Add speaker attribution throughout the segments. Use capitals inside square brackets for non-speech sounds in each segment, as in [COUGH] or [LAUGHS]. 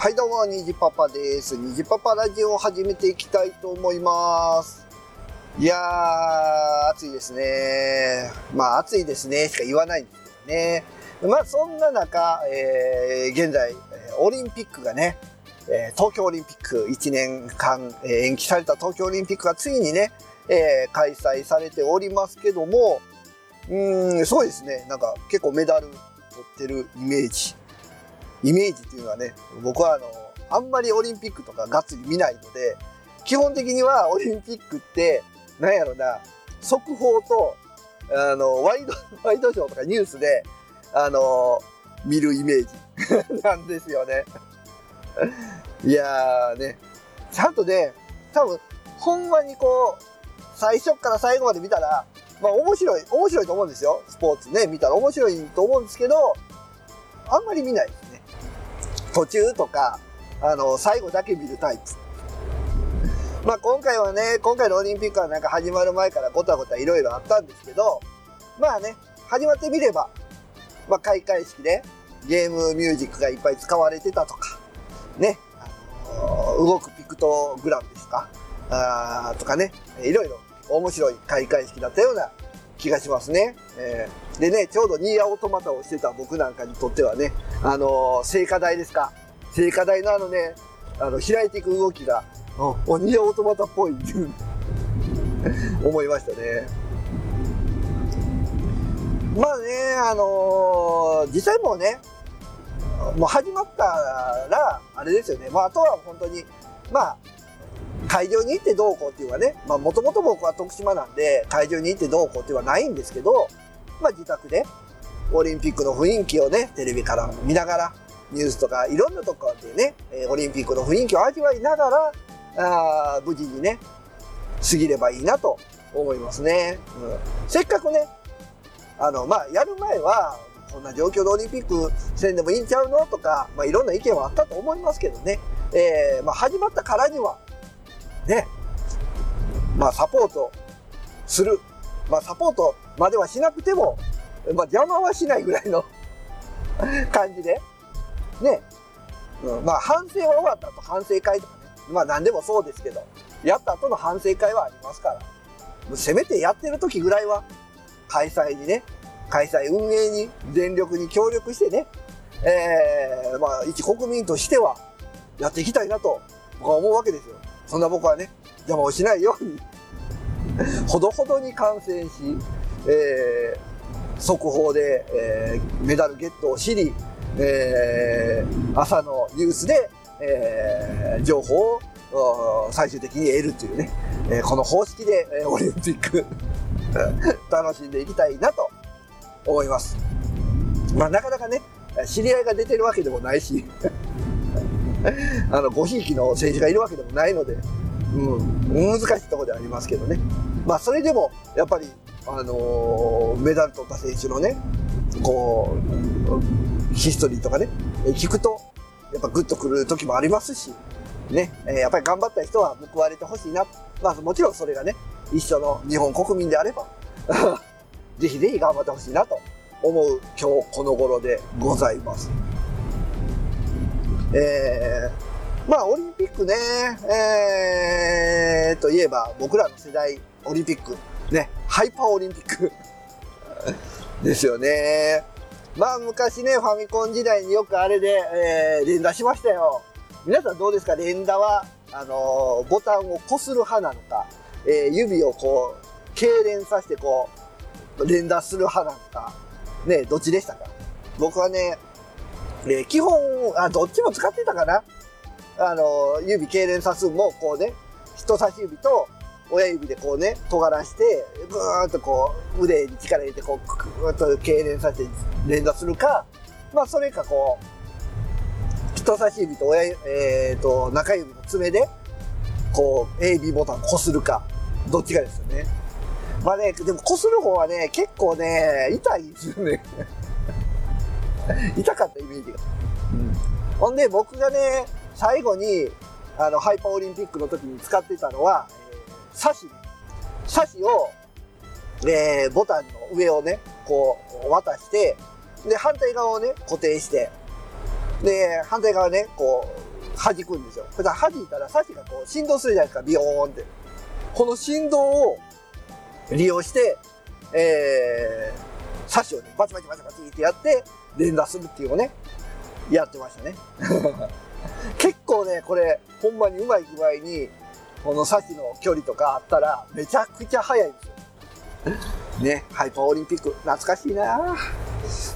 Speaker 1: はいどうも、にじパパです。にじパパラジオを始めていきたいと思います。いやー、暑いですね。まあ、暑いですね、しか言わないんですけどね。まあ、そんな中、えー現在、オリンピックがね、え東京オリンピック1年間、え延期された東京オリンピックがついにね、えー開催されておりますけども、うーん、そうですね、なんか結構メダル取ってるイメージ。イメージっていうのはね、僕はあの、あんまりオリンピックとかがっつり見ないので、基本的にはオリンピックって、なんやろな、速報と、あの、ワイド、[LAUGHS] ワイドショーとかニュースで、あの、見るイメージ [LAUGHS] なんですよね。いやーね、ちゃんとね、多分、ほんまにこう、最初から最後まで見たら、まあ面白い、面白いと思うんですよ。スポーツね、見たら面白いと思うんですけど、あんまり見ない。途中とか、あの、最後だけ見るタイプ。まあ今回はね、今回のオリンピックはなんか始まる前からごたごたいろいろあったんですけど、まあね、始まってみれば、まあ開会式でゲームミュージックがいっぱい使われてたとか、ね、動くピクトグラムですか、あーとかね、いろいろ面白い開会式だったような気がしますね。えーでね、ちょうどニーアオートマタをしてた僕なんかにとってはね、あのー、聖火台ですか。聖火台のあのね、あの、開いていく動きが、お、おニーアオートマタっぽいって [LAUGHS] 思いましたね。まあね、あのー実際もうね、もう始まったら、あれですよね。まあ、あとは本当に、まあ、会場に行ってどうこうっていうのはね、まあ、もともと僕は徳島なんで、会場に行ってどうこうっていうのはないんです。けど、まあ、自宅で、オリンピックの雰囲気をね、テレビから見ながら、ニュースとかいろんなとこでね、オリンピックの雰囲気を味わいながら、あー無事にね、過ぎればいいなと思います。ね。うん、せっかくね、あの、まあ、やる前は、こんな状況でオリンピックせんでもいいんちゃうのとか、まあ、いろんな意見はあったと思います。けどね、えーまあ、始まったからには、ね、まあ、サポートする。まあ、サポートまではしなくても、まあ、邪魔はしないぐらいの [LAUGHS] 感じで、ね、うん、まあ、反省は終わった後反省会とかね、まあ、何でもそうですけど、やった後の反省会はありますから、せめてやってる時ぐらいは、開催にね、開催運営に全力に協力してね、えー、まあ、一国民としては、やっていきたいなと、僕は思うわけですよ。そんな僕はね、邪魔をしないように、[LAUGHS] ほどほどに観戦し、えー、速報で、えーメダルゲットを知り、えー朝のニュースで、えー情報を最終的に得るというね、えーこの方式で、えーオリンピック [LAUGHS] 楽しんでいきたいなと思います。まあなかなかね、知り合いが出てるわけでもないし、[LAUGHS] あの、ごひいきの選手がいるわけでもないので、うん、難しいところではありますけどね。まあそれでも、やっぱり、あのーメダル取った選手のね、こう、ヒストリーとかね、聞くと、やっぱグッとくる時もありますし、ね、やっぱり頑張った人は報われてほしいな。まあもちろんそれがね、一緒の日本国民であれば、[LAUGHS] ぜひぜひ頑張ってほしいなと思う今日この頃でございます。えー、まあオリンピックね、えー、といえば僕らの世代オリンピック、ね、ハイパーオリンピック。[LAUGHS] ですよね。まあ昔ね、ファミコン時代によくあれで、えー、連打しましたよ。皆さんどうですか？連打は、あのーボタンをこする派なのか、えー指をこう、痙攣させてこう、連打する派なのか、ね、どっちでしたか？僕はね、えー基本、あ、どっちも使ってたかなあの指痙攣さすも、こうね、人差し指と親指でこうね、尖らして、ぐーっとこう、腕に力入れて、こう、ぐーっと痙攣させて連打するか、まあ、それかこう、人差し指と親、えっ、と、中指の爪で、こう、A、B ボタンをこするか、どっちかですよね。まあね、でもこする方はね、結構ね、痛いですよね。[LAUGHS] 痛かったイメージが。うん。ほんで、僕がね、最後に、あの、ハイパーオリンピックの時に使ってたのは、えー、サシ。サシを、えーボタンの上をね、こう、渡して、で、反対側をね、固定して、で、反対側ね、こう弾くんですよ。だから弾いたらサシがこう振動するじゃないですか、ビヨーンって。この振動を利用して、えー、サシをね、バチバチバチバチってやって、連打するっていうのをね、やってましたね。[LAUGHS] 結構ね、これ、ほんまにうまい具合に、このサシの距離とかあったら、めちゃくちゃ速いんですよ。ね、ハイパーオリンピック、懐かしいな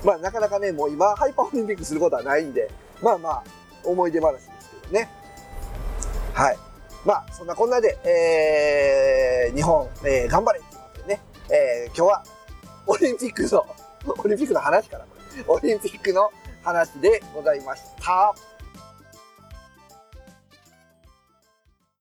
Speaker 1: まあ、なかなかね、もう今、ハイパーオリンピックすることはないんで、まあまあ、思い出話ですけどね。はい。まあ、そんなこんなで、えー、日本、えー、頑張れっていうことでね、えー、今日は、オリンピックの、オリンピックの話かな、これ。オリンピックの話でございました。